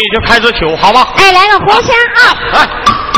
你就开始求好吗？哎，来个胡香啊！来。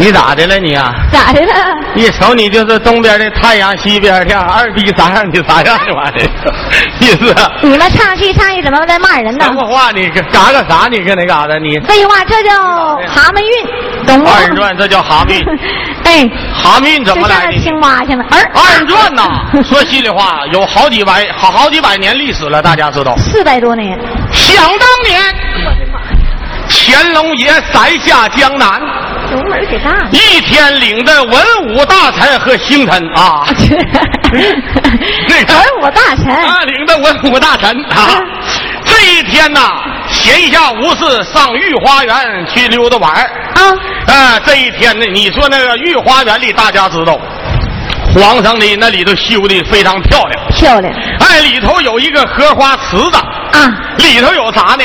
你咋的了你啊？咋的了？一瞅你就是东边的太阳，西边的二逼啥样？你啥样这玩意儿？意思？你们唱戏唱戏怎么在骂人呢什？么话？你嘎嘎啥？你搁那嘎达？你废话，这叫蛤蟆运，懂吗？二人转这叫蛤蟆，哎，蛤蟆怎么来的？青蛙去了。二二人转呐，说心里话，有好几百好好几百年历史了，大家知道。四百多年，想当年，乾隆爷塞下江南，油门给大了。一天领的文武大臣和星辰啊，那个文武大臣，啊，领的文武大臣啊，这一天呐，闲暇无事上御花园去溜达玩儿。啊，啊，这一天呢，你说那个御花园里，大家知道，皇上的那里头修的非常漂亮，漂亮。哎，里头有一个荷花池子，啊。里头有啥呢？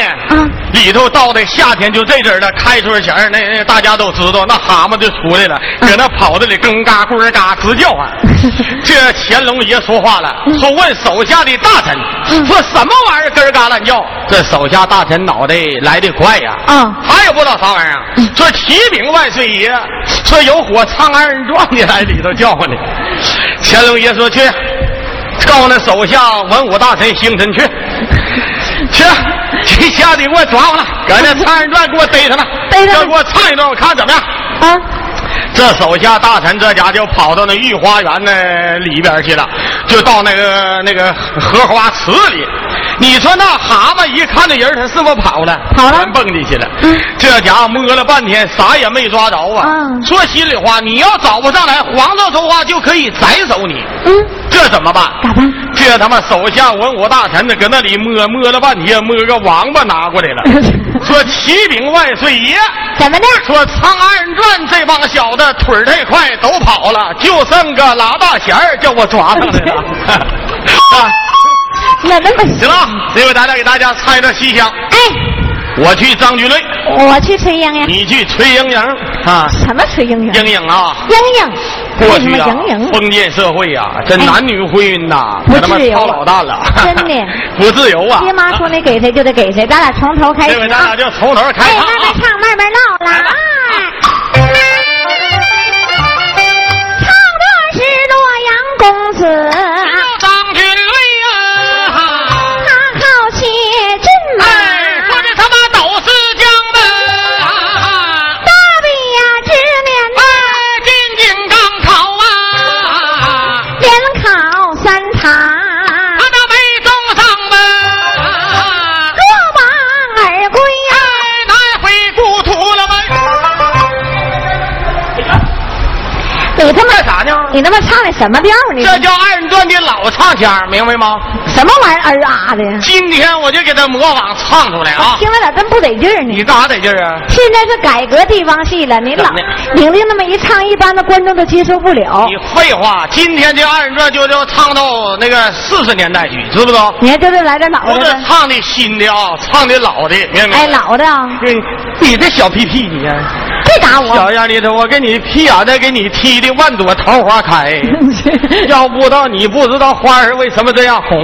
啊！里头到的夏天就这阵儿了，开春前儿那那大家都知道，那蛤蟆就出来了，搁那跑的里更嘎咕儿嘎直叫唤。这乾隆爷说话了，说问手下的大臣，说什么玩意儿咯嘎乱叫？这手下大臣脑袋来的快呀，啊他也不知道啥玩意儿啊。说启禀万岁爷，说有火唱二人转的来里头叫唤的。乾隆爷说去，告诉那手下文武大臣星辰去。去，去下得给我抓回来，搁那唱二人转给我逮他了，逮他们给我唱一段，我看怎么样。啊！这手下大臣这家就跑到那御花园那里边去了，就到那个那个荷花池里。你说那蛤蟆一看那人，他是不是跑了？跑了全蹦进去了。嗯这家伙摸了半天，啥也没抓着啊。嗯说心里话，你要找不上来，皇上说话就可以宰走你。嗯，这怎么办？咋办？这他妈手下文武大臣呢，搁那里摸摸了半天，摸个王八拿过来了，说启禀万岁爷。怎么的？说唱二人转这帮小子腿儿太快都跑了，就剩个拉大弦儿叫我抓上来了。啊，那那么行了，这回咱俩给大家唱一段西厢。哎，我去张菊瑞，我去崔莺莺。你去崔莺莺啊？什么崔莺莺？莺莺啊。莺莺。过去啊，封建社会呀，这男女婚姻呐，不自由，老蛋了，真的 不自由啊。爹妈说你给谁就得给谁，咱俩从头开始。这回咱俩就从头开始。慢慢唱，慢慢唠，来。唱的是洛阳公子。你他妈唱的什么调呢？这叫二人转的老唱腔，明白吗？什么玩意儿啊的？今天我就给他模仿唱出来啊！听着咋真不得劲儿呢？你干啥得劲儿啊？现在是改革地方戏了，你老领领那么一唱，一般的观众都接受不了。你废话，今天这二人转就就唱到那个四十年代去，知不知道？你还就是来点老的。不是唱的新的啊，唱的老的，明白？哎，老的啊。对，你这小屁屁，你。别打我！小丫头，我给你屁眼再给你踢的万朵桃花开。要不到你不知道花儿为什么这样红。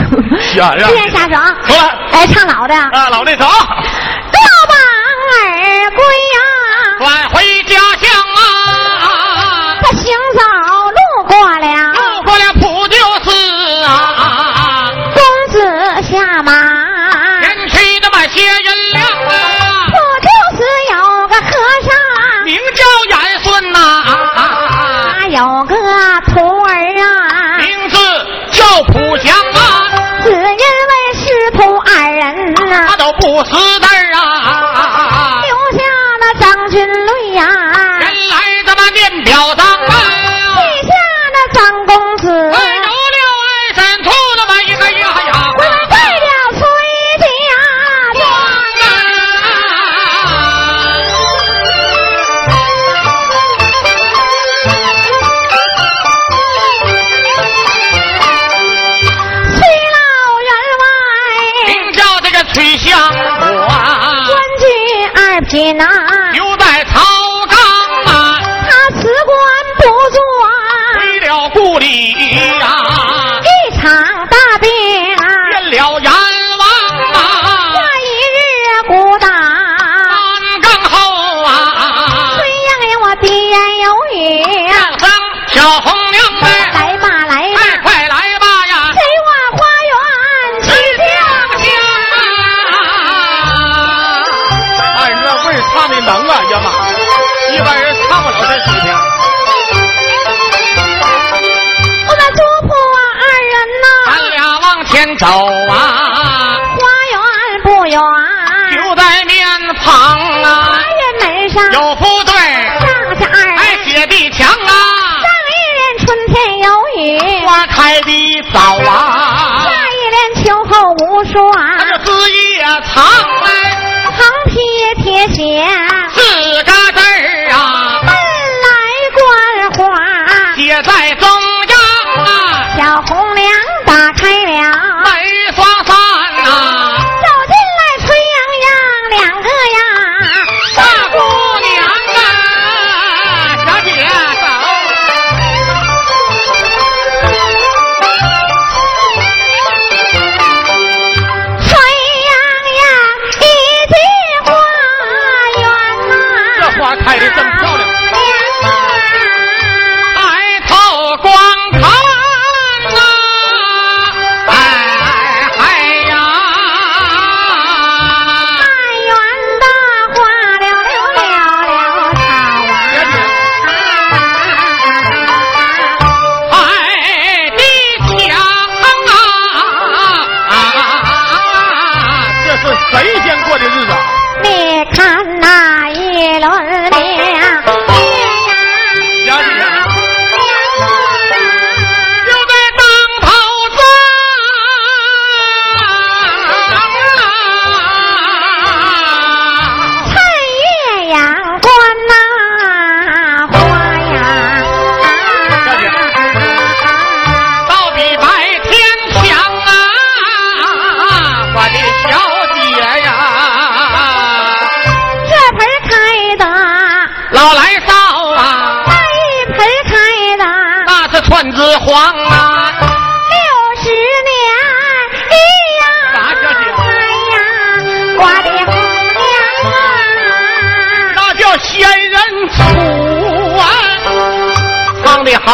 小样。别瞎说啊！来，来唱老的。啊，老的走。多帮儿归呀，返回前走啊，花园不远，就在面旁啊，花园门上有副对，上下二哎，写的墙啊，上一联春天有雨，花开的早啊，下一联秋后无霜，那这字也长哎，横批贴写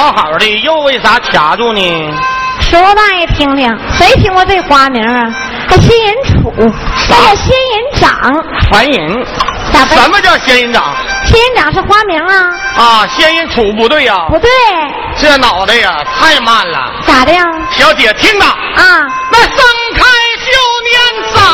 好好的，又为啥卡住呢？说大爷听听，谁听过这花名啊？还仙人杵，那叫仙人掌。凡人，咋的什么叫仙人掌仙人掌是花名啊？啊？仙人杵不对呀、不对，这脑袋呀太慢了。咋的呀？小姐听着，啊，那盛开就年长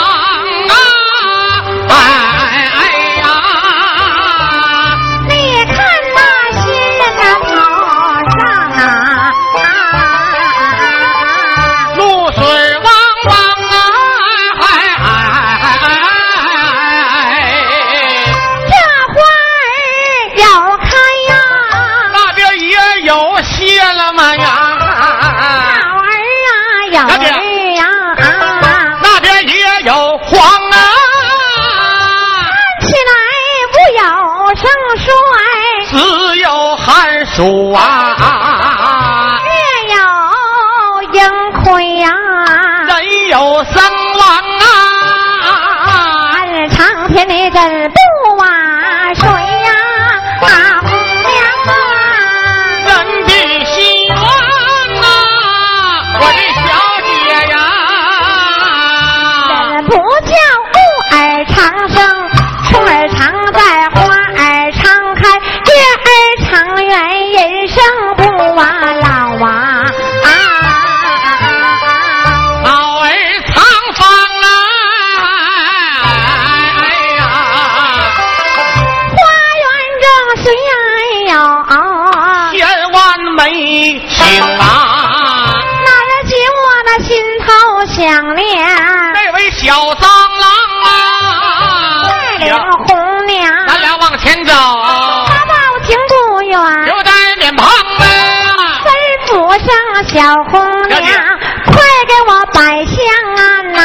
小蟑螂啊，带领红娘，咱俩往前走，他报亭不远，有点脸庞啊。吩咐上小红娘，快给我摆香案呐！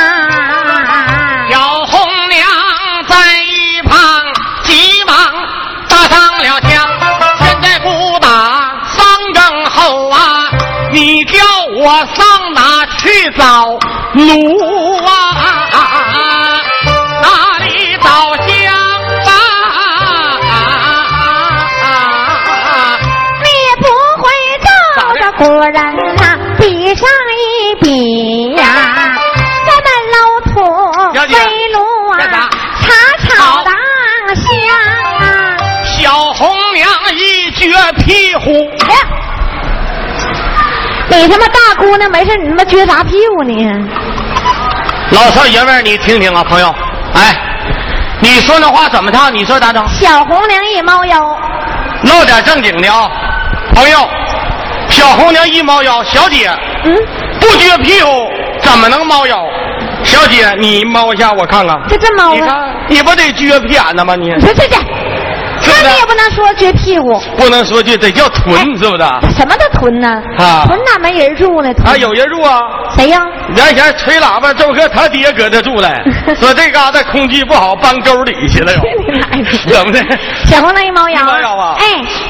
小红娘在一旁急忙搭上了枪，现在不打丧正后啊！你叫我上哪去找炉你他妈大姑娘没事，你他妈撅啥屁股呢？老少爷们儿，你听听啊，朋友，哎，你说那话怎么唱？你说咋整？小红娘一猫腰，唠点正经的啊，朋友，小红娘一猫腰，小姐嗯，不撅屁股怎么能猫腰？小姐，你猫一下我看看。这这猫啊！你看，你不得撅屁眼子吗？你你说这这，那你也不能说撅屁股。不能说撅得叫臀，是不是？什么叫屯呢？啊屯哪没人住呢？屯啊，有人住啊。谁呀？原先吹喇叭，周哥他爹搁这住来，说这嘎达空气不好，搬沟里去了又，怎么的？小红那一猫腰，猫腰啊哎，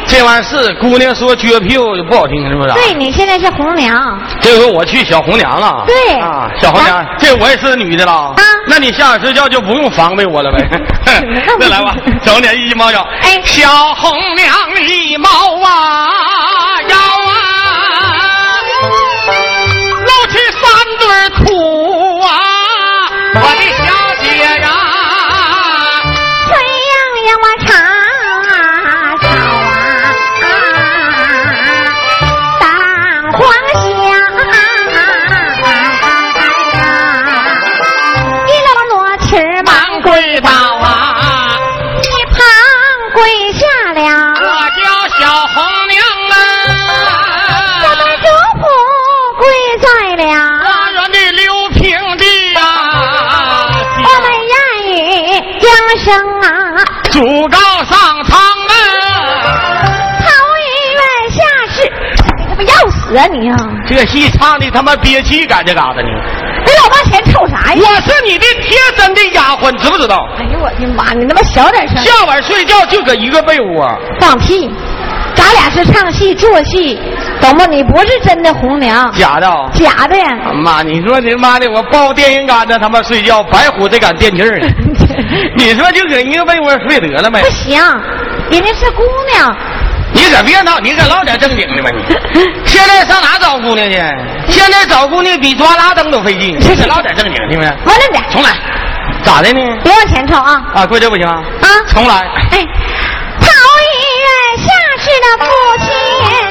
这玩意儿是姑娘说撅屁股就不好听，是不是？对你现在是红娘，这回我去小红娘了。对啊，小红娘，这我也是女的了。啊那你下午睡觉就不用防备我了呗。那来吧，整点一猫药。哎小红娘一猫啊这戏唱的他妈憋气干这嘎达呢。你老往前瞅啥呀？我是你的贴身的丫鬟，知不知道？哎呦我的妈！你他妈小点声！下晚睡觉就搁一个被窝。放屁！咱俩是唱戏做戏，懂吗？你不是真的红娘，假的。假的呀！妈，你说你妈的，我抱电线杆子他妈睡觉，白虎这杆电气儿呢。你说就搁一个被窝睡得了没？不行，人家是姑娘。你可别闹，你可唠点正经的吧你。现在上哪找姑娘去？现在找姑娘比抓拉登都费劲。你可唠点正经的呗。完了点，重来。咋的呢？别往前凑啊！啊，过这不行啊！啊，重来。哎，陶一人下世的父亲，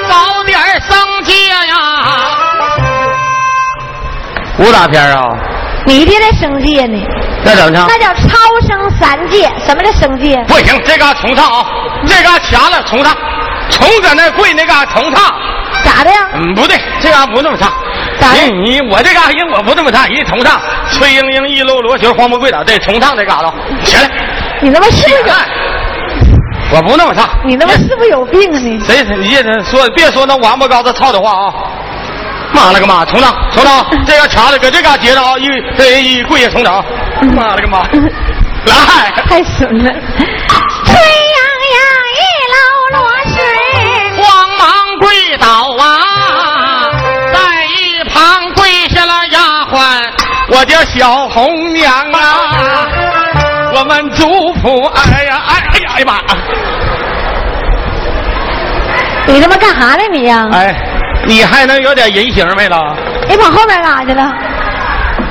早点升阶呀！武打片啊？你爹在升阶呢。那怎么唱？那叫超生三界。什么叫升阶？不行，这嘎重唱啊！这嘎掐了重唱，重搁那跪那嘎重唱。咋的呀？嗯，不对，这嘎不那么唱。咋的？你我这嘎人我不那么唱，一重唱，崔莺莺一搂罗裙，黄不跪倒，这重唱这嘎达起来。你他妈是不是？我不那么唱。你他妈是不是有病啊你？谁？你别说，别说那王八羔子操的话啊！妈了个妈！重唱，重唱，这要掐的搁这嘎接着啊！一这一跪下重唱。妈了个妈！来，太损了！我叫小红娘啊，我们族谱，哎呀，哎哎呀，哎呀妈！你他妈干啥呢你呀？哎，你还能有点人形没了？你跑后边干啥去了？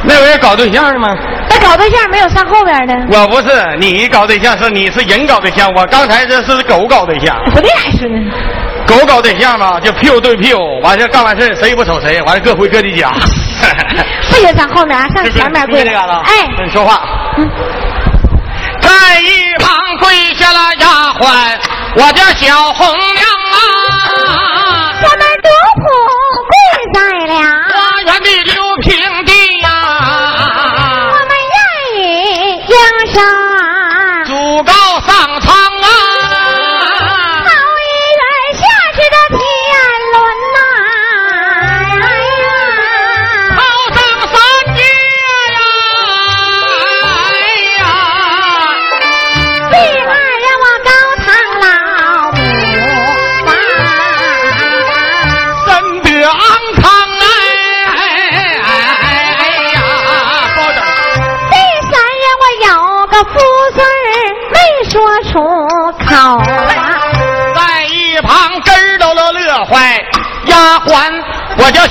那不是搞对象吗？那搞对象没有上后边的？我不是，你搞对象是你是人搞对象，我刚才这是狗搞对象。不对还是呢？狗搞对象嘛，就屁股对屁股，完事干完事谁也不瞅谁，完了各回各的家。不许上后面啊，上前面跪。哎，你说话。在一旁跪下了丫鬟，我叫小红娘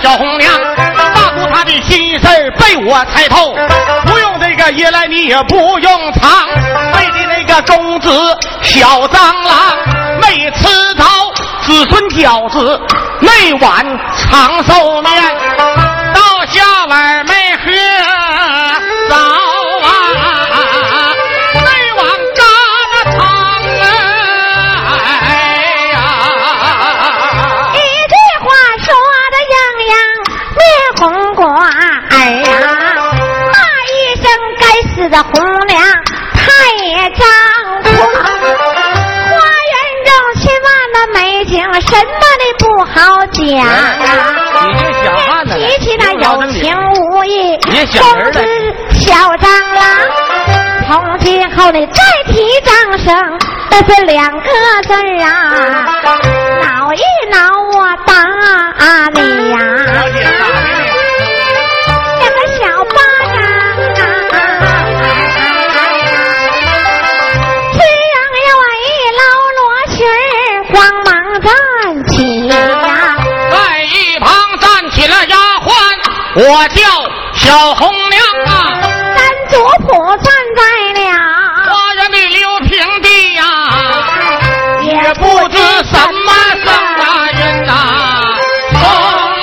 小红娘，大姑她的心事被我猜透，不用这个夜来你也不用藏，为的那个公子小蟑螂没吃着子孙饺子，那碗长寿面，到下碗好讲啊。你这小汉子了提起那有情无义，别想人了公子小蟑螂。从今后你再提掌声，都是两个字啊，挠一挠我打你我叫小红娘啊，咱族谱站在了，花园里溜平地呀、也不知什么生啊人呐、送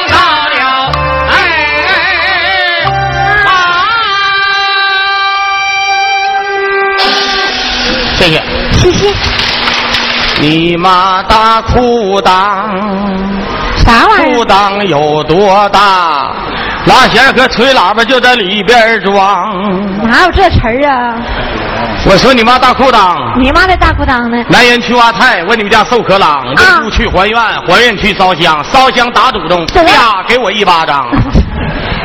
到了哎啊！谢谢。谢谢。你妈大裤裆，啥玩意儿？裤裆有多大？拉弦和吹喇叭就在里边装。哪有这词儿啊？我说你妈大裤裆，你妈的大裤裆呢？男人去挖菜，问你们家瘦可郎，啊问路去还愿，还愿去烧香，烧香打祖宗，对啪给我一巴掌。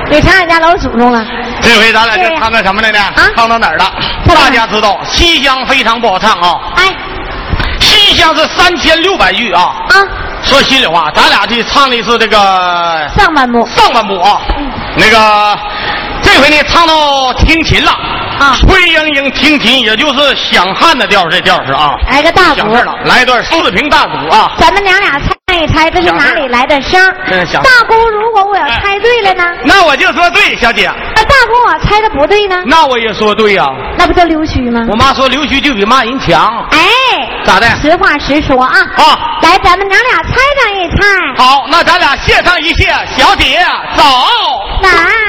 给唱俺家老祖宗了。这回咱俩就唱那什么来呢？唱到哪儿了？大家知道西厢非常不好唱啊。哎。西厢是三千六百句啊。啊。说心里话，咱俩这唱的是这个上半部。上半部啊。那个这回呢，唱到听琴了。啊。崔莺莺听琴，也就是响汉的调，这调是啊。来个大鼓。了，来一段四平大鼓啊。咱们娘俩猜一猜，这是哪里来的声？大姑，如果我要猜对了呢？那我就说对，小姐。那大姑我猜的不对呢？那我也说对呀。那不叫溜须吗？我妈说溜须就比骂人强。哎。咋的？实话实说啊。啊。来，咱们娘俩猜上一猜。好，那咱俩谢上一谢，小姐走。来。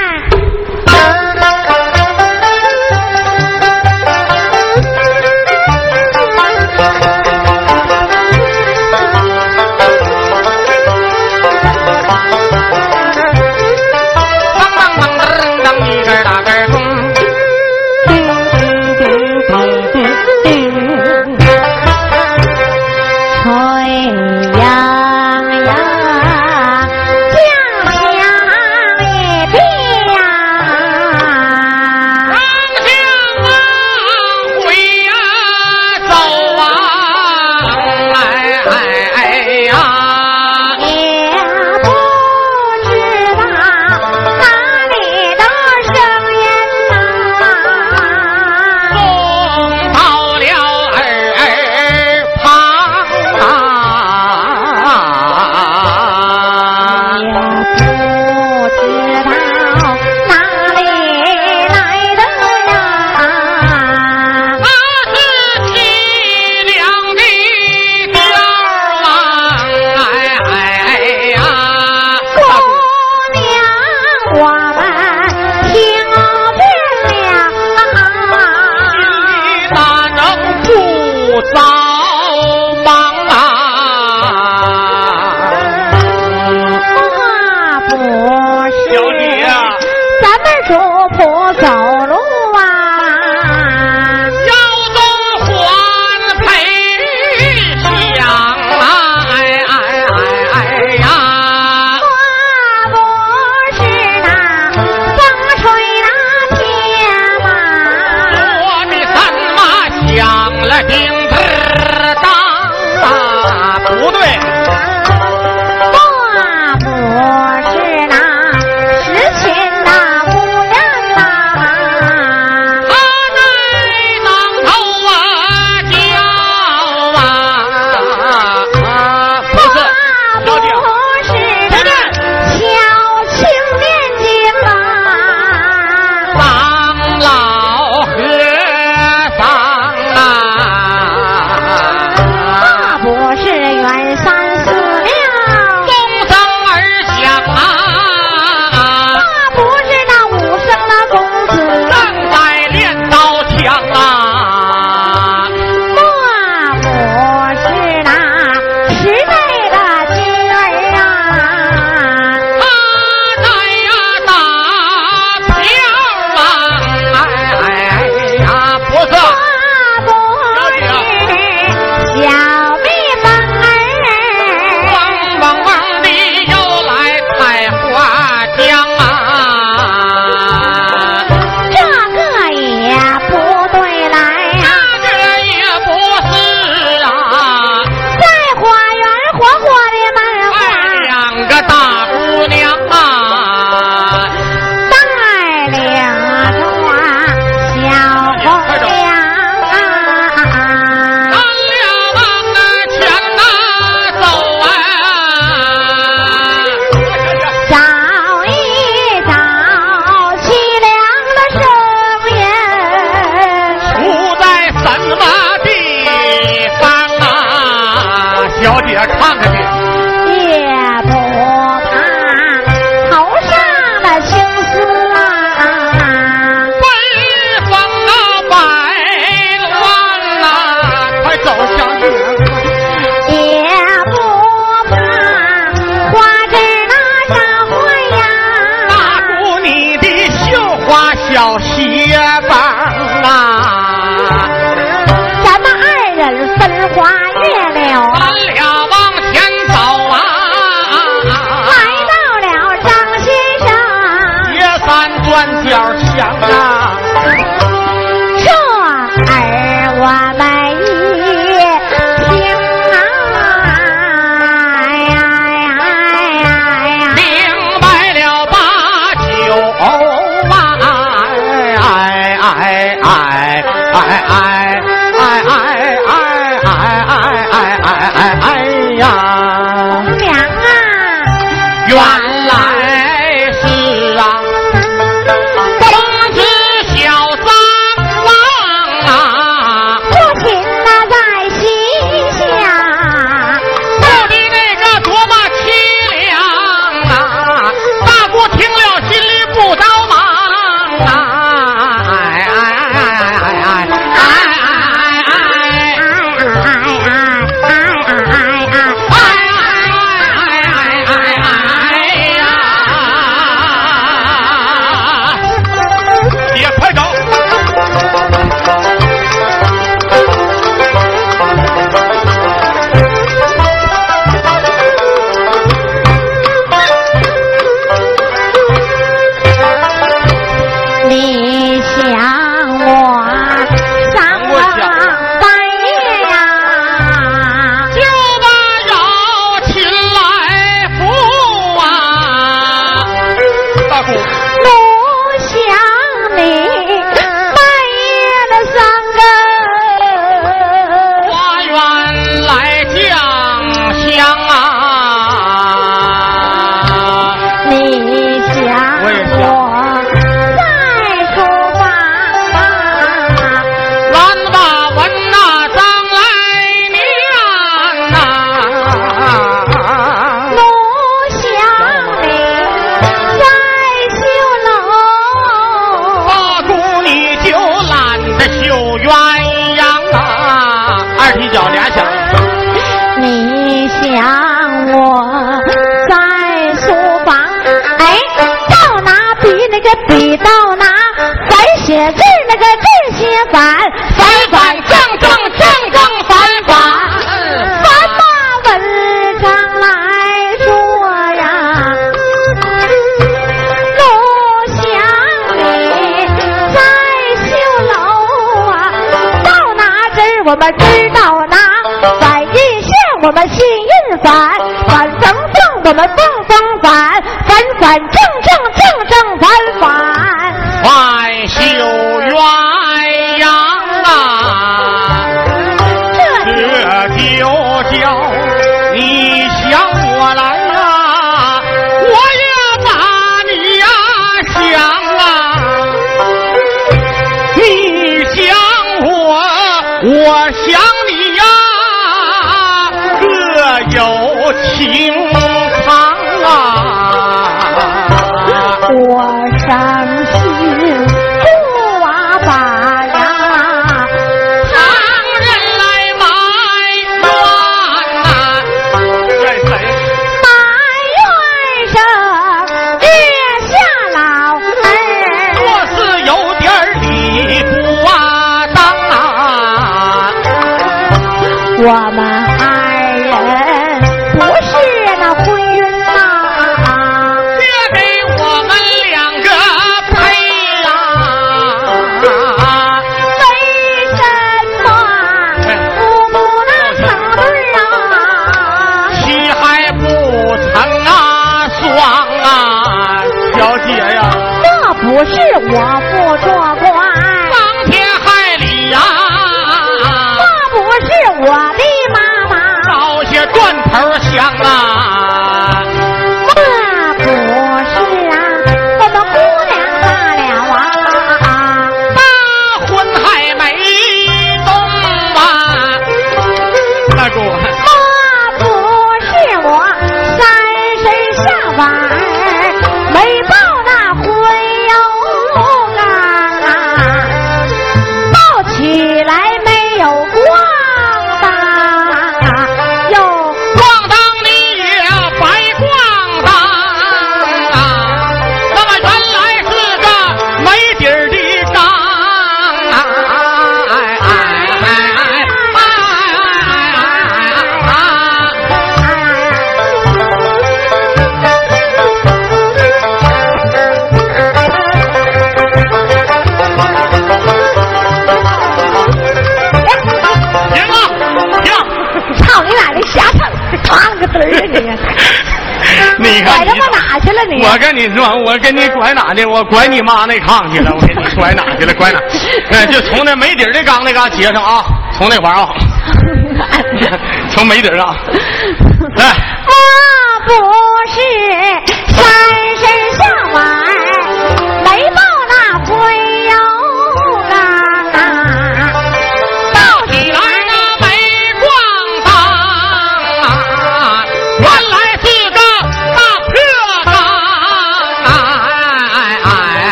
我们信运反反反正，我们反反反反反正。Guama. 我跟你说我跟你拐哪去？我拐你妈那炕去了我跟你拐哪去了？拐哪？哎就从那没底儿的缸那嘎接上啊从那块啊 从没底儿啊。来 妈不是三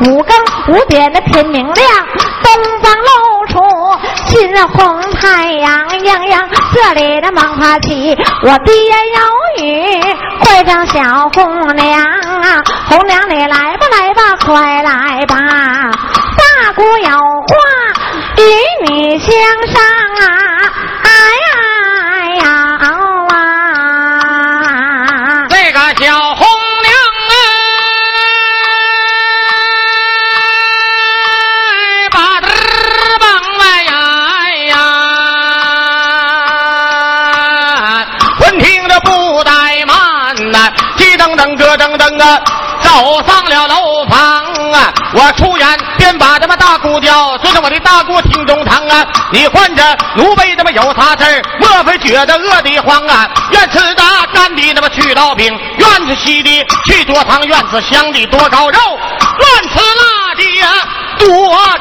五更五点的天明亮，东方露出金红太阳，样样这里的忙花起，我爹有雨会上小姑娘啊，红娘你来啊，走上了楼房啊，我出言便把这么大姑叫，坐在我的大姑厅中堂啊，你患着奴婢这么有啥事？莫非觉得饿得慌啊？愿吃的干的那么去刀饼，愿吃稀的去多汤，愿吃香的多高肉，愿吃辣的呀多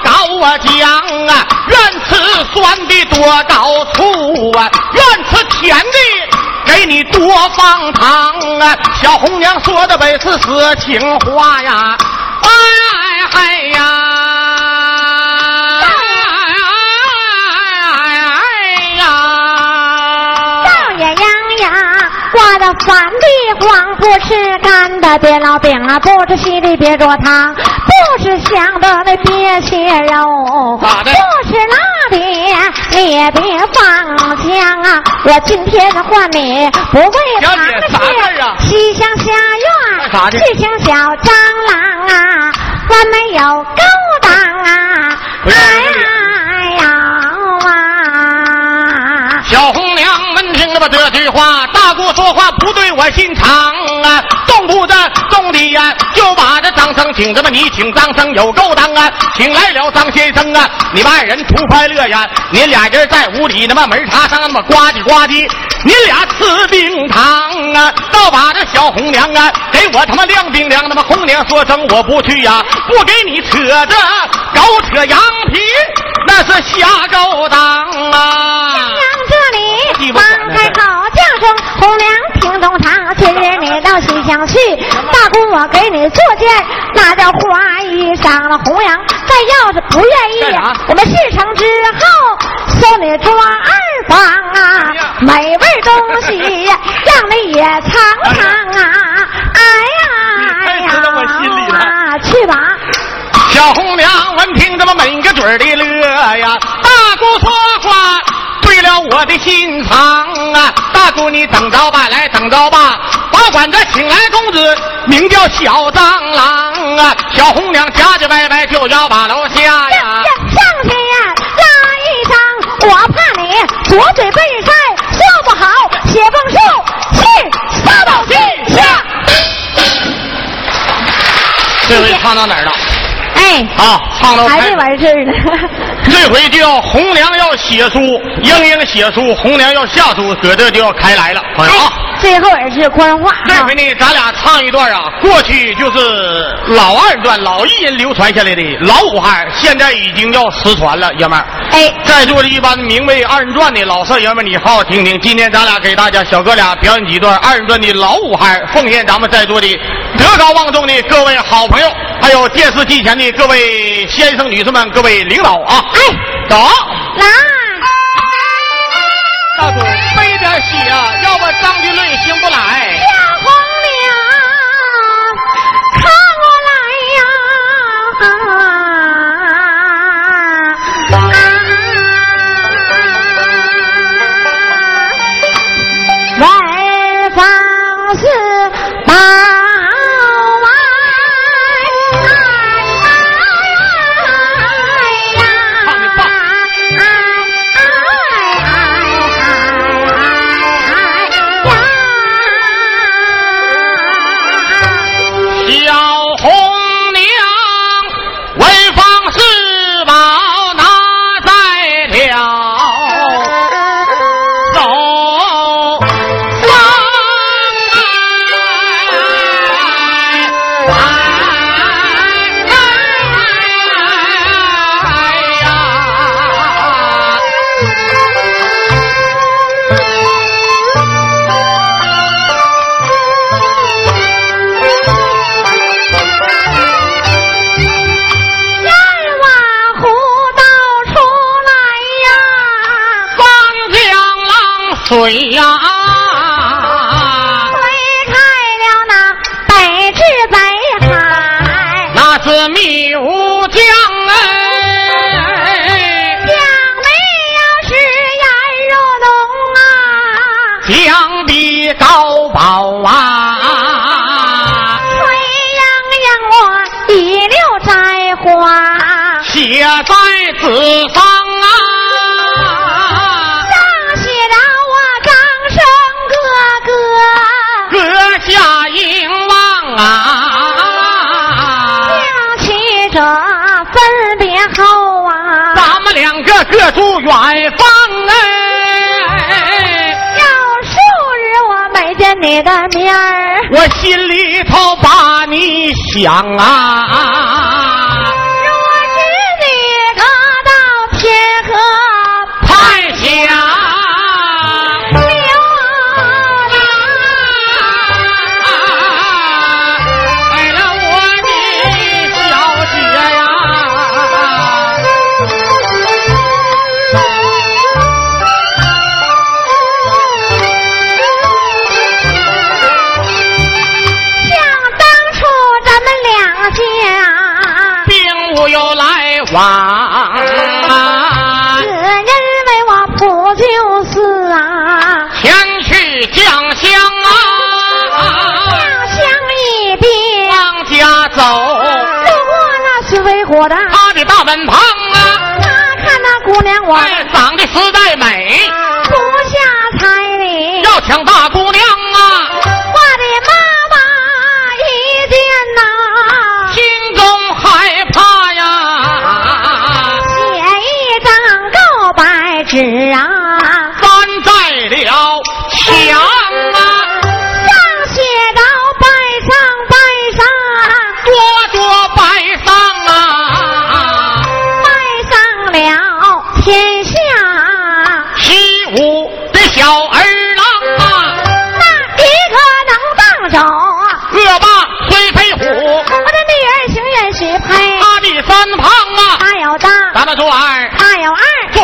高啊姜啊，愿吃酸的多高醋啊，愿吃甜的。给你多放糖啊！小红娘说的本是实情话呀！哎嗨呀！哎呀！少爷洋洋，我的饭的黄不吃干的，别烙饼啊，不吃稀的，别做汤，不吃香的那别切肉，咋的不吃辣的你也别放枪啊！我今天换你不为小堂姐啥事儿啊西厢下院，干啥的是请小蟑螂啊，我没有勾当啊！哎呀哎呀啊！小红娘闻听了吧这句话，大姑说话不对我心肠得动的呀，就把这张生请这么，你请张生有勾当啊，请来了张先生啊，你们二人图快乐呀，你俩人在屋里那么门插上那么呱唧呱唧，你俩吃冰糖啊，倒把这小红娘啊给我他妈晾冰凉，那么红娘说声我不去呀，不给你扯着狗扯羊皮，那是瞎勾当啊。娘这里放开口叫声红娘听东堂，今日你到西厢去，大姑我给你做件那叫花衣裳了。红娘再要是不愿意，我们事成之后送你抓二房啊，美味东西让你也尝尝啊！哎呀哎你太知道我心里了，去吧。小红娘闻听这么抿个嘴儿的乐呀，大姑说了我的心肠啊！大姑你等着吧，来等着吧，保管着请来公子，名叫小蟑螂啊！小红娘夹着歪歪就要把楼下呀。上去呀，拉一张，我怕你左嘴被晒，说不好，写封书去杀到天下。这回唱到哪儿了？哎，啊，唱到还没完事儿呢。这回就要红娘要写书，英英写书，红娘要下书，搁这就要开来了，朋友啊。哎，最后也是官话哈这回。呢，咱俩唱一段啊，过去就是老二段、老艺人流传下来的老武汉，现在已经要失传了，爷们儿。哎，在座的一般名为二人转的老少爷们儿，你好好听听。今天咱俩给大家小哥俩表演几段二人转的老武汉，奉献咱们在座的德高望重的各位好朋友，还有电视机前的各位先生、女士们、各位领导啊！哎，走，来，背点血啊，要不张君论兴不来。的面儿，我心里头把你想啊。往，只因为我不就是啊，前去将相啊，将相一别，往家走，路过那是为火的他的大门旁啊，他看那姑娘我长得实在美，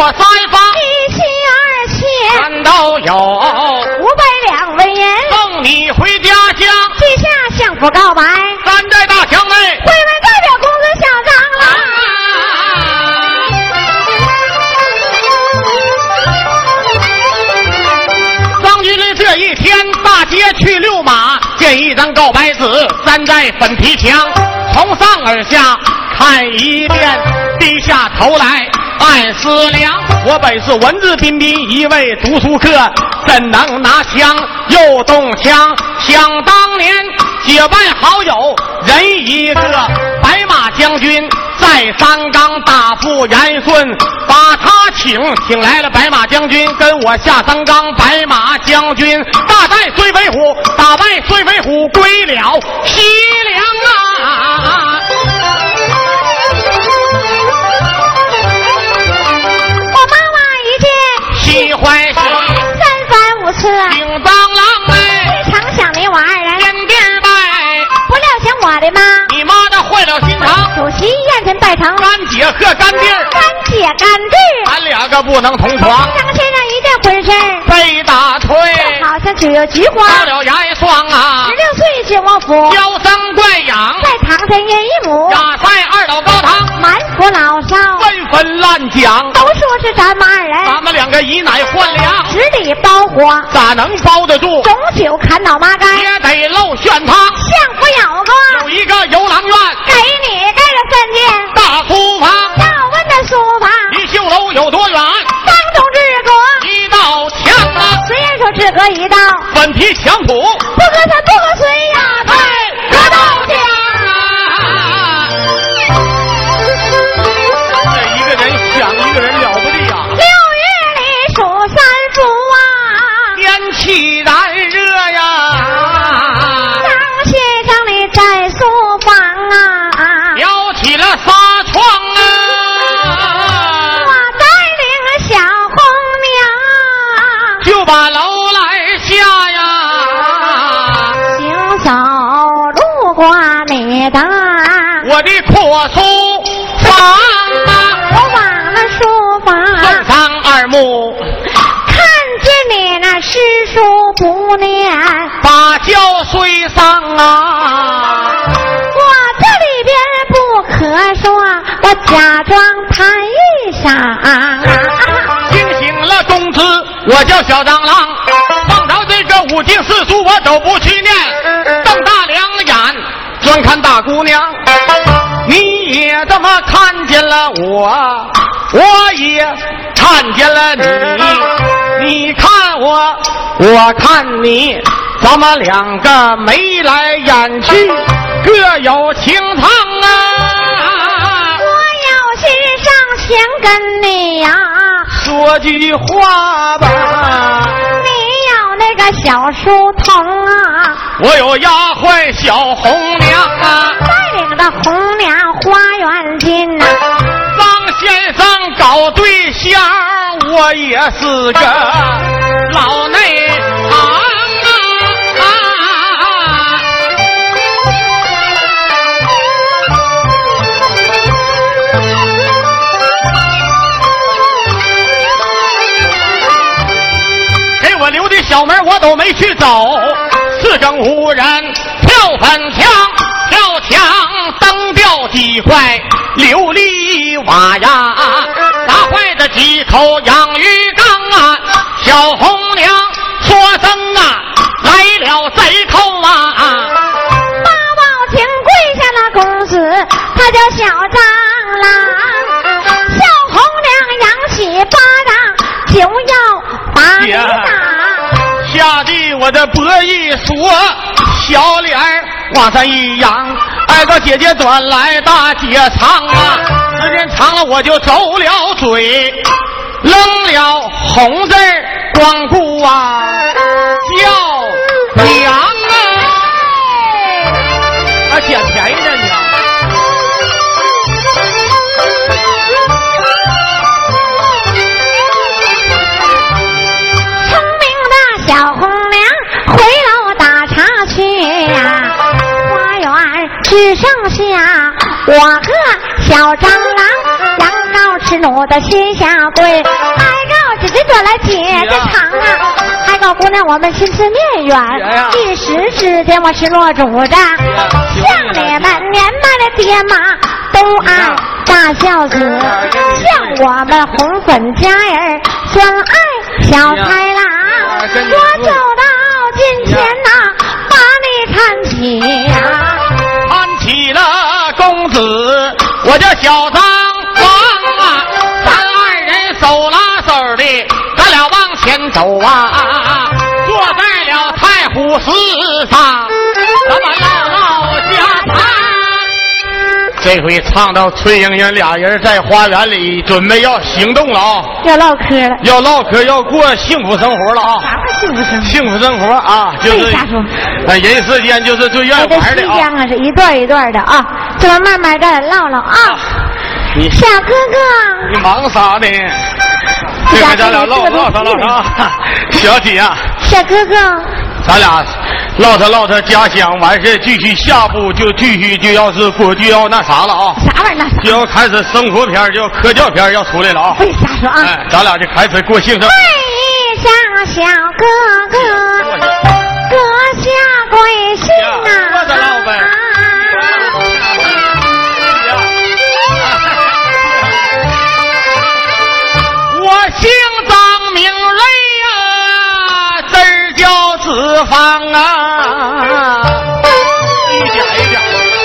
有二，做三方。都有五百两纹银，送你回家乡。记下相府告白，站在大墙内，会问代表公子小张了。张军的这一天，大街去遛马，见一张告白纸，粘在粉皮墙，从上而下看一遍，低下头来。暗思量，我本是文质彬彬一位读书客，怎能拿枪又动枪？想当年结拜好友人一个，白马将军在三纲打负严顺，把他请，请来了白马将军跟我下三纲。白马将军大战孙飞虎，打败孙飞虎，归了西凉番五次，叮当啷哎，非常想你我二人。见地拜，不料想我的妈，你妈的坏了心肠，主席宴前拜堂，干姐和干弟儿，干姐干弟儿，俺两个不能同床，张先生一件婚事被打退，好像只有菊花，到了牙一双啊，十六岁进王府，娇生惯养，在堂前饮一母，压在二老高堂，满府老少纷纷乱讲，都说是咱们二人，咱们两个以奶换粮，十里包火，咋能包得住？总酒砍倒麻杆，也得露炫汤。相府有个有一个游廊院，给你盖了三间。大书房。要问那书房。离绣楼有多远？一道粉皮墙土，不跟他不我的阔书房。送上二目，看见你那诗书不念，把教虽上啊。我这里边不可说，我假装弹一嗓。惊醒了公子，我叫小蟑螂，怎么看见了我？我也看见了你。你看我，我看你，咱们两个眉来眼去，各有情藏啊！我要心上前跟你呀说句话吧。你有那个小书童啊？我有丫鬟小红娘啊。带领着红娘。花园进呐。张先生搞对象，我也是个老内行啊！给我留的。小门我都没去走，四正无人跳翻墙，跳墙几块琉璃瓦呀，砸坏的几口养鱼缸啊，小红娘说声啊，来了贼寇啊！八宝亭跪下那公子，他叫小张我的脖一缩，小脸往上一扬，挨个姐姐短来大姐长啊，时间长了我就走了嘴，扔了红字光顾啊，我和小蟑螂，羊羔吃奴的心下跪，还告姐姐转来姐姐长啊，还告姑娘我们心思孽缘，一时之间我失落主张，像你们年迈的爹妈都爱大孝子，像我们红粉佳人专爱小豺狼，我走到近前子，我叫小张王啊，咱二人手拉手的，咱俩往前走啊，坐在了太湖石上，这回唱到崔莺莺俩人在花园里准备要行动了啊，要唠嗑了，要唠嗑，要过幸福生活了啊！啥叫幸福生活？幸福生活啊，就是人世间就是最愿意玩的啊！啊，是一段一段的啊。咱们慢慢再唠唠啊！你小哥哥，你忙啥呢？这回咱俩唠唠唠唠 小姐啊，小哥哥，咱俩唠叨唠叨家乡，完事继续下步就继续就要是过就要那啥了啊！啥玩意儿？就要开始生活片，就要科教片要出来了啊！别瞎说啊！哎，咱俩就开始过性生。跪下，小哥哥，阁下贵姓啊？方啊，一点一点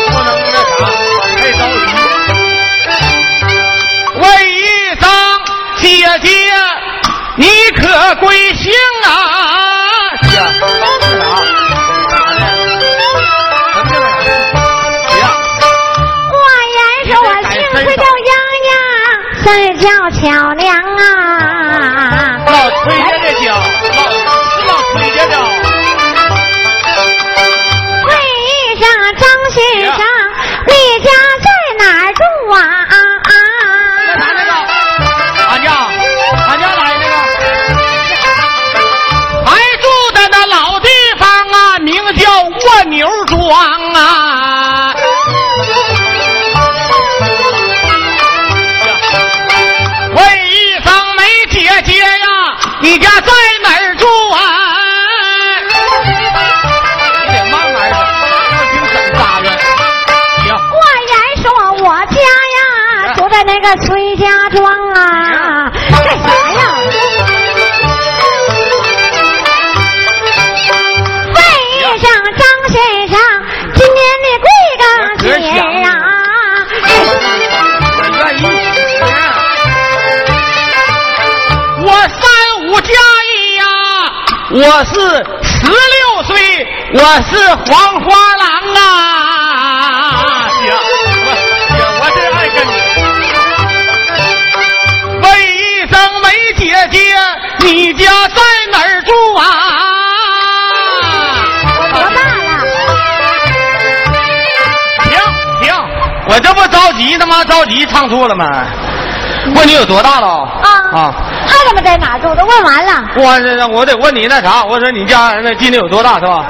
不能那啥，太着急。问一声姐姐，你可贵姓啊？姐，干啥？我言说，我姓崔叫洋洋，王啊。我是十六岁，我是黄花郎啊！行。姐姐你家在哪儿住啊？多大了？停停，我这不着急，他妈着急唱错了吗？问你有多大了？啊啊！他怎么在哪住？都问完了。我这我得问你那啥，我说你家那今年有多大是吧？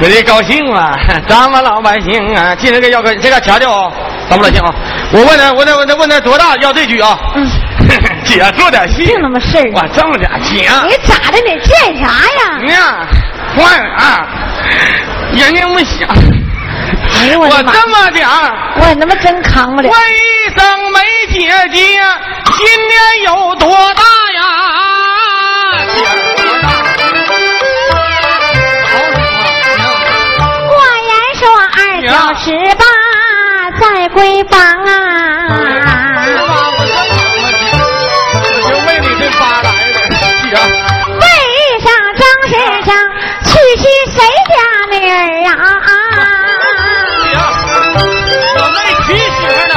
我这高兴啊，咱们老百姓啊，今天个要个这个瞧瞧啊，咱们老百姓啊，我问他，我得我得问他多大，要这句啊。嗯，姐做点戏，净那么事儿我这么点钱，你咋的？你见啥呀？你呀，坏了啊！人家没想，哎呦我！我这么点儿。我他妈真扛不了问。一声梅姐姐，今年有在闺房啊，我就为你这八来的，姐。为上张先生娶妻谁家女儿啊？姐，我没娶媳妇呢。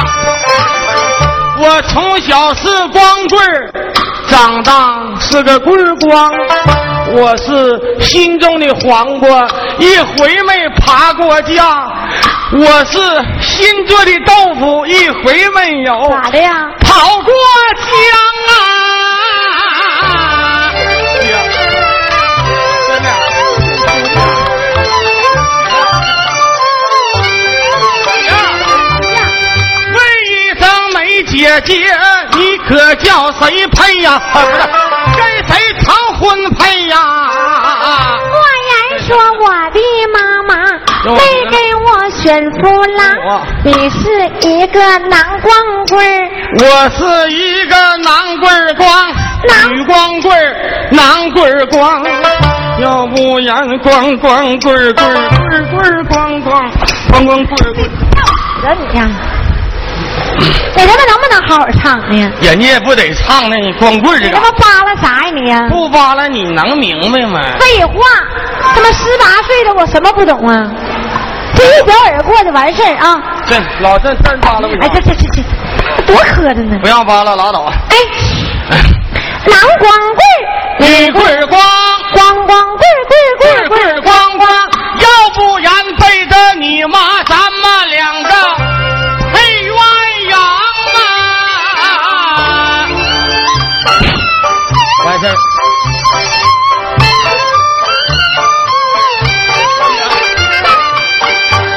我从小是光棍儿，长大是个棍儿光。我是心中的黄瓜，一回没爬过架。我是新做的豆腐，一回没有咋的呀？跑过江啊！姐，真的。问一声梅姐姐，你可叫谁配呀？啊，不是，跟谁成婚配呀？我言说我的妈妈没给我选夫郎，你是一个男光棍儿。我是一个男棍儿光，女光棍儿，男棍儿光。要不然光光棍儿棍儿棍儿棍儿光光光光棍儿棍儿。惹你呀！你他妈能不能好好唱呢？人家也不得唱呢，你光棍儿这个你他，妈扒拉啥呀你呀？不扒拉你能明白吗？废话，他妈十八岁的，我什么不懂啊？这一表而过就完事儿啊！这老这这扒拉不哎，这这这这多磕碜呢！不让扒拉拉倒。哎，男光棍儿，女棍儿光，光光棍儿棍儿棍儿棍儿棍儿光光，要不然背着你妈，咱们两个事儿。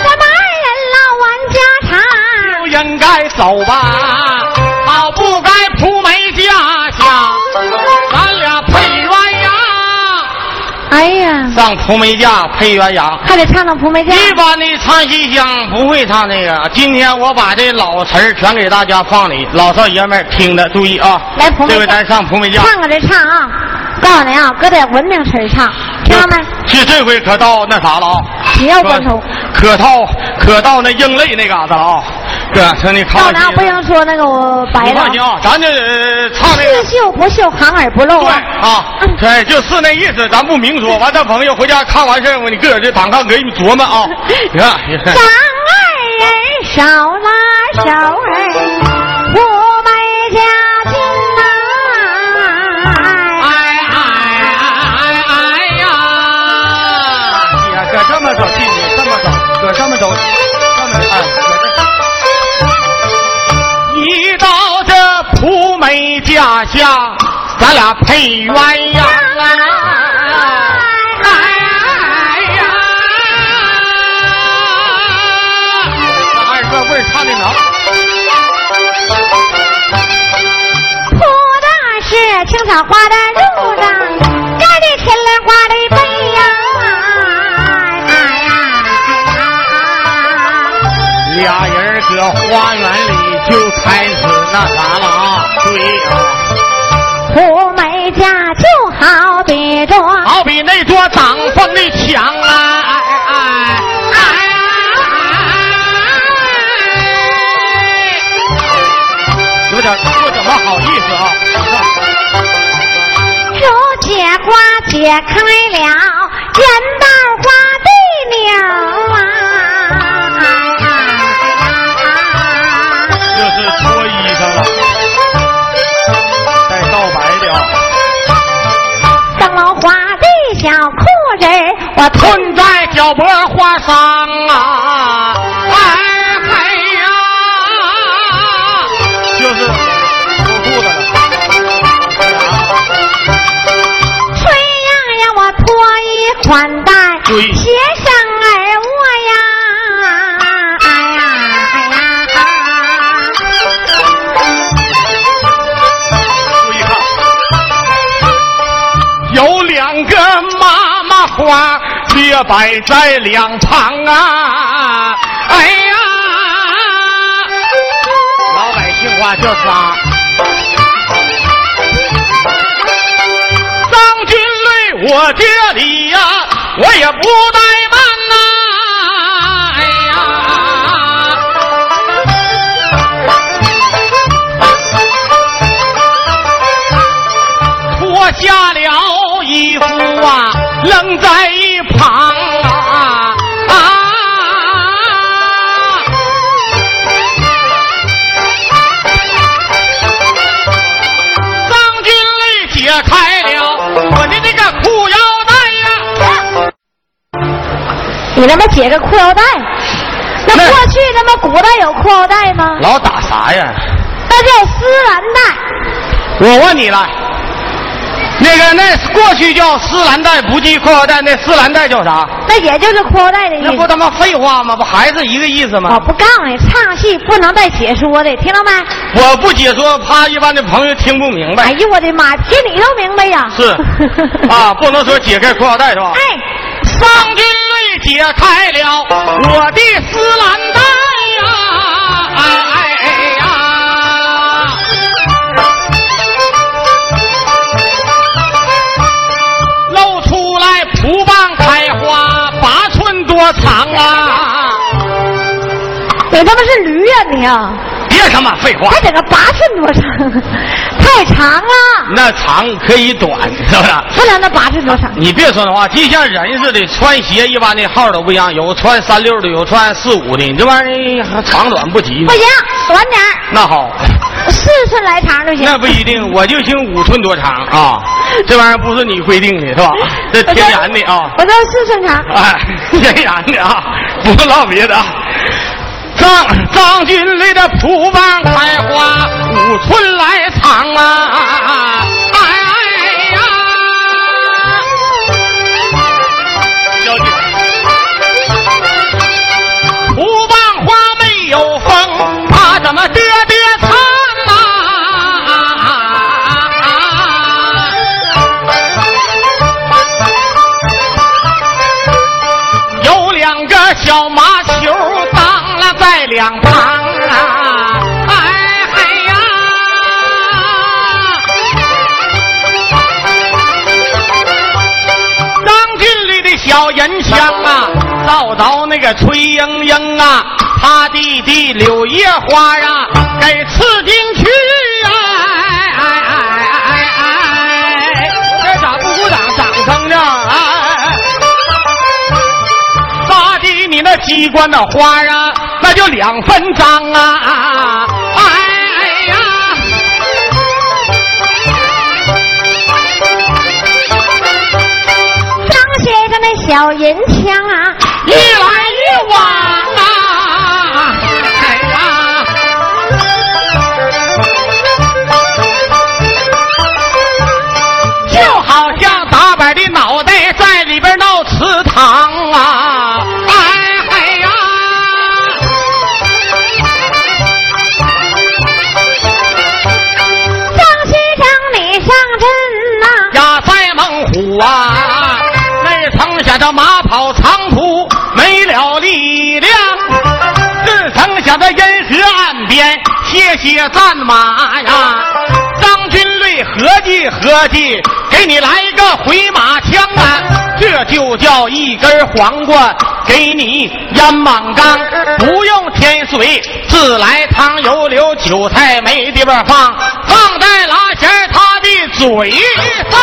咱们二人唠完家常，就应该走吧，哎呀，上蒲梅架配鸳鸯。还得唱唱蒲梅架。一般的唱戏腔不会唱这个，今天我把这老词儿全给大家放里，老少爷们儿听着注意啊！来蒲梅这回咱上蒲梅架，唱个这唱啊！告诉你啊，搁点文明词儿唱，听到没？这这回可到那啥了啊！紧要关头。可到可到那英泪那嘎达了啊！哥，请你看看到那不行说那个我白的啊你放。心啊，咱这呃唱那个刺。绣不绣，含而不露对啊！啊，对，就是那意思，咱不明说。完，这朋友回家看完事儿，我你个人这档看给你琢磨啊。你看，你看咱二人手拉手儿，我们家亲呐！哎哎哎哎呀！呀，可这么走，弟弟这么走，可这么走，下，咱俩配鸳鸯啊！哎呀！二哥味儿唱的能。铺的是青草花的褥子，盖的天莲花的被呀！哎呀俩人搁花园里就开始那啥了啊，对啊，蒲梅架就好比着好比那座挡风的墙啊，有点不怎么好意思啊。如解花解开了，人瓣花的鸟啊！这是我困在脚脖花上啊！花列摆在两旁啊！哎呀，老百姓话叫仨。张军累我这里呀、我也不怠慢呐、哎呀。脱下了衣服啊，扔在你他妈解个裤腰带，那那过去他妈古代有裤腰带吗？老打啥呀？那叫丝兰带。我问你了，那个那过去叫丝兰带，不系裤腰带，那丝兰带叫啥？那也就是裤腰带的意思。那不他妈废话吗？不还是一个意思吗我？不告诉你，唱戏不能带解说的，听到没？我不解说，怕一般的朋友听不明白。哎呦我的妈，听你都明白呀？是 啊，不能说解开裤腰带是吧？哎，张军泪解开了我的丝兰带呀，哎呀！露出来蒲棒开花，八寸多长啊！你他妈是驴呀、你呀！别他妈废话还，整个八寸多长，太长了，那长可以短，是不是？不能那八寸多长。你别说那话，就像人似的，穿鞋一般的号都不一样，有穿三六的，有穿四五的，你这玩意儿长短不齐不。行，短点那好，四寸来长就行。那不一定，我就行五寸多长啊，这玩意儿不是你规定的，是吧？这天然的啊，我这四寸长。哎，天然的啊，不唠别的啊。张张军里的蒲棒开花，五寸来长啊！哎两旁啊！哎嗨呀！张军里的小银枪啊，照着那个崔莺莺啊，他弟弟柳叶花啊，给刺进去啊、哎哎哎哎哎！这咋不鼓掌？掌声呢？哎！杀的你那机关的花啊，那就两分赃啊！哎呀！张先生那小银枪啊，岸边歇歇战马呀。张军瑞合计合计，给你来个回马枪啊！这就叫一根黄瓜给你腌满缸，不用添水，自来汤油流，韭菜没地方放，放在拉弦他的嘴上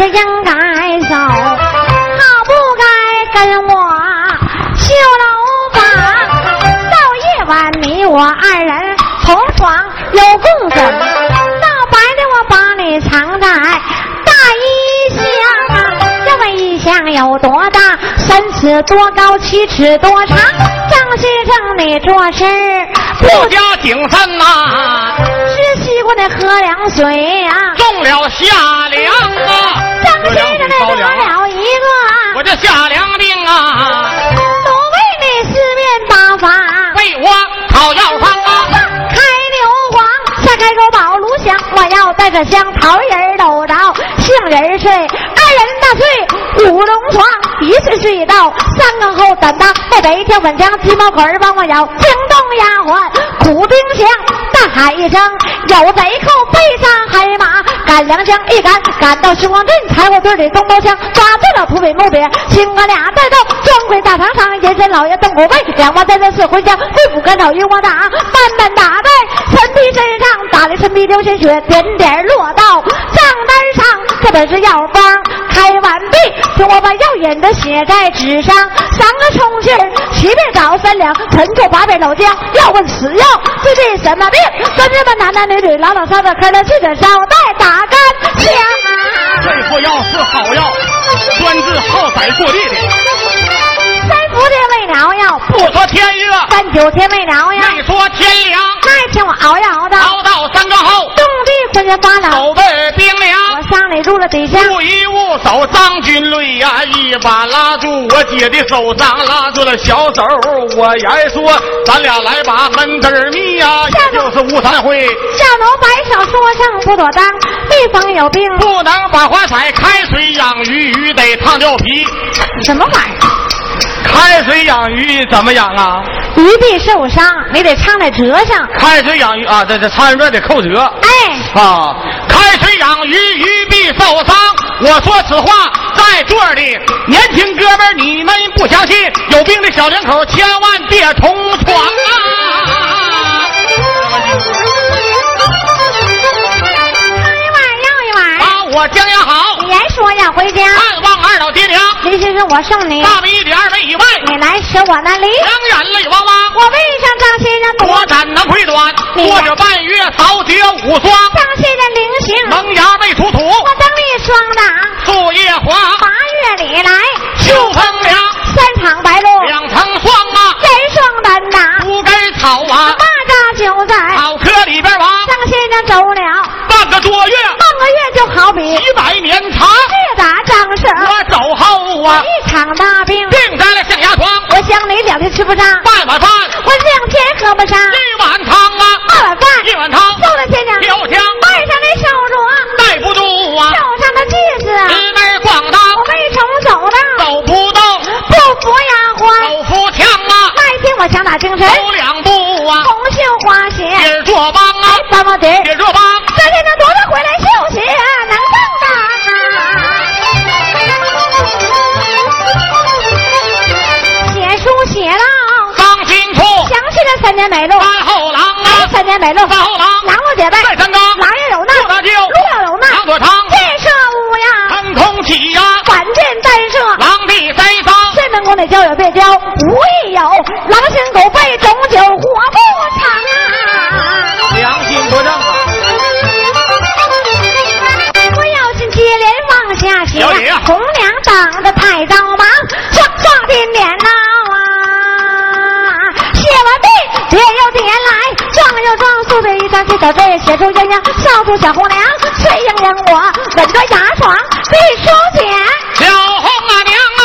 这应该走，好不该跟我。修楼房到夜晚，你我二人同床有共枕。到白天，我把你藏在大衣箱啊。这么一箱有多大？三尺多高，七尺多长。张先生，你做事。不加谨慎呐。吃西瓜得喝凉水啊。中了夏凉啊。张先生，那得了一个，我这夏凉病啊。都为你四面八方。为我讨药方啊。开牛黄，下开口宝炉香，我要带着香桃仁搂着，杏仁睡，二人大睡五龙床，一睡睡。到三更后胆大，后北跳粉墙，鸡毛捆帮我摇，惊动丫鬟苦丁香，大喊一声有贼寇，背上黑马两枪，一杆赶到雄王镇，柴火堆里东刀枪，抓住了土匪目别，亲哥俩带到庄魁大堂上，人参老爷邓虎背，两王在这是回家，会府赶草与我打，慢慢打在陈皮身上，打的陈皮流鲜血，点点落到账单上。这本是药方，开完毕，听我把药引子写在纸上，三个冲劲儿，七遍找三两，陈醋八遍老姜。要问此药治的什么病？专治们男男女女老老少少，磕了去的捎带打干香。这副药是好药，专治好色过地的。三伏天未了药，不说天热，三九天未了呀。没说天凉，那一天我熬呀熬到，熬到三更后，冻地浑身发冷。手背冰凉。我上里入了底下，不一捂手张军瑞呀，一把拉住我姐的手掌，拉住了小手。我言说，咱俩来把闷字儿密呀，也就是吴三会，下楼摆手说声不妥当，地方有病，不能把花采开水养鱼，鱼得烫掉皮。什么玩意儿？开水养鱼怎么养啊？鱼必受伤，你得唱在折上。开水养鱼啊，这这唱一段得扣折。哎，啊，开水养鱼，鱼受伤。我说此话，在座的年轻哥们，你们不相信？有病的小两口，千万别同床啊！开一碗要一碗，把我将养好，言说要回家。看望二老爹娘，林先生，我送你，大门一点二门以外，你来使我那里。两眼泪汪汪。我为上张先生多多，斩能亏短，过着半月扫绝无双，张先生灵性，萌芽未出土，我等你双打。树叶花，八月里来，秋风凉，三场白露，两层霜啊，人双单打，五根草啊，蚂蚱就在草窠里边王，张先生走了半个多月，半个月，就好比几百年长，越打仗声，我走后啊，一场大病。病在了象牙床，我想你两天吃不上，半碗饭，我两天喝不上，一碗汤啊，半碗饭，一碗汤，受了天凉，飘香，外上的手镯，带不住啊，手上的戒指啊，直门咣当，我没从走到，走不动，不服丫鬟。走扶墙啊，那一天我想打精神，走两步啊，红绣花鞋，底儿做帮啊，帮帮底儿，底儿做年美路，三后郎啊，三年美路，三后郎，郎我姐妹，在三纲，郎也有难，六大舅，路要有难，长左长，建设屋呀，腾空起呀，反建单设。狼的栽赃，睡门宫内交友别交，无益有笔一张写小字，写出鸳鸯，笑出小红娘，睡盈盈我吻着牙床必书写。小红啊娘哦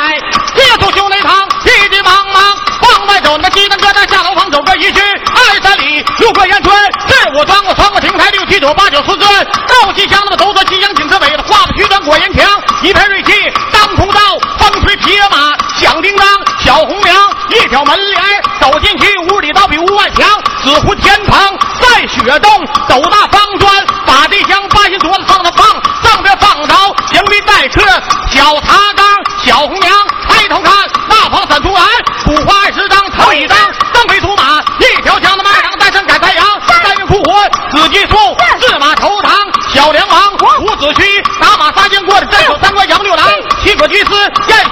哎，这座兄弟堂急急忙忙往外走，那鸡蛋疙瘩下楼房走个一去二三里，路过烟村，这我庄我穿过亭台六七朵八九十尊，到西厢那么走走西厢景色美了，画个曲端果岩墙，一片锐气当空照，风吹铁马响叮当，小红娘一挑门帘走进去，屋里倒比屋外强，紫湖天棚在雪洞，斗大方砖，把地箱八仙桌子放那放，上边放着行李带客小茶缸，小红娘抬头看，那旁闪出来，五花二十张，头一张，蹬飞土马，一条枪的马上带上赶太阳，三元复活，紫金树，四马头堂，小梁王，伍子胥，打马杀经过的镇守三关杨六郎，七个军师燕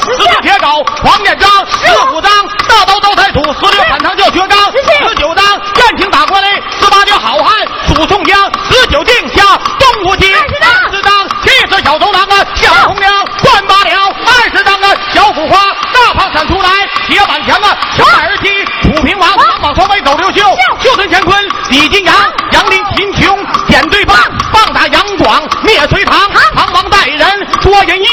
四字铁镐黄眼章，四虎章大刀刀太土，四六反堂叫学章，十九章燕青打过来，十八条好汉祖宋江，十九定下东吴鸡，二十章气死小头狼啊，小红娘断八两，二十章啊小虎花大炮闪出来，铁板墙啊小二儿踢，楚平王王宝双威走刘秀，秀存乾坤李金阳，杨林秦琼点对棒，棒打杨广灭隋唐，唐。王带人捉人义。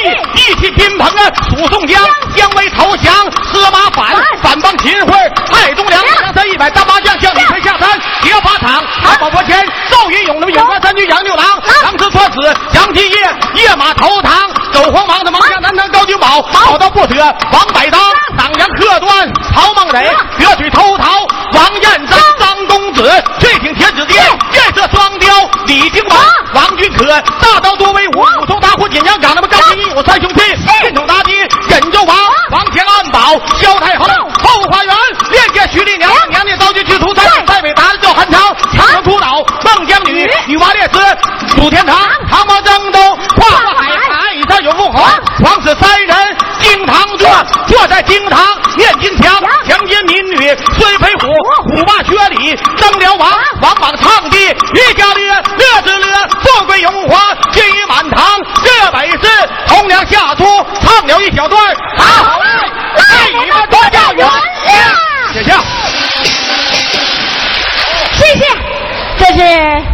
王啊，楚宋江，姜维投降，司马反，反帮秦桧，蔡忠良，梁山一百单八将，向李逵下山，劫法场，打保国前，赵云勇，那么远关三军杨六郎，当时说死，杨继业，夜马投唐，走黄芒的芒下南唐高君宝，宝刀不折王百刀，党阳客端曹孟蕊，得水偷桃王彦章，张公子醉挺铁子爹，月色双雕李靖王，王君可大刀多威武，武松打虎锦江港，那么高金义武三兄萧太后后花园，练见徐丽娘，娘娘刀剑去出山。塞北打的叫韩长城出岛，孟姜女，女。娲炼石，补天堂，唐王争斗，跨过海，海以上有凤凰，皇子三人，经堂坐，坐在经堂念金墙，强奸民女孙飞虎，虎霸薛礼争辽王，王莽唱的乐家乐，乐之乐，富贵荣华，金玉满堂。这百师铜梁下出，唱了一小段，好。Yeah.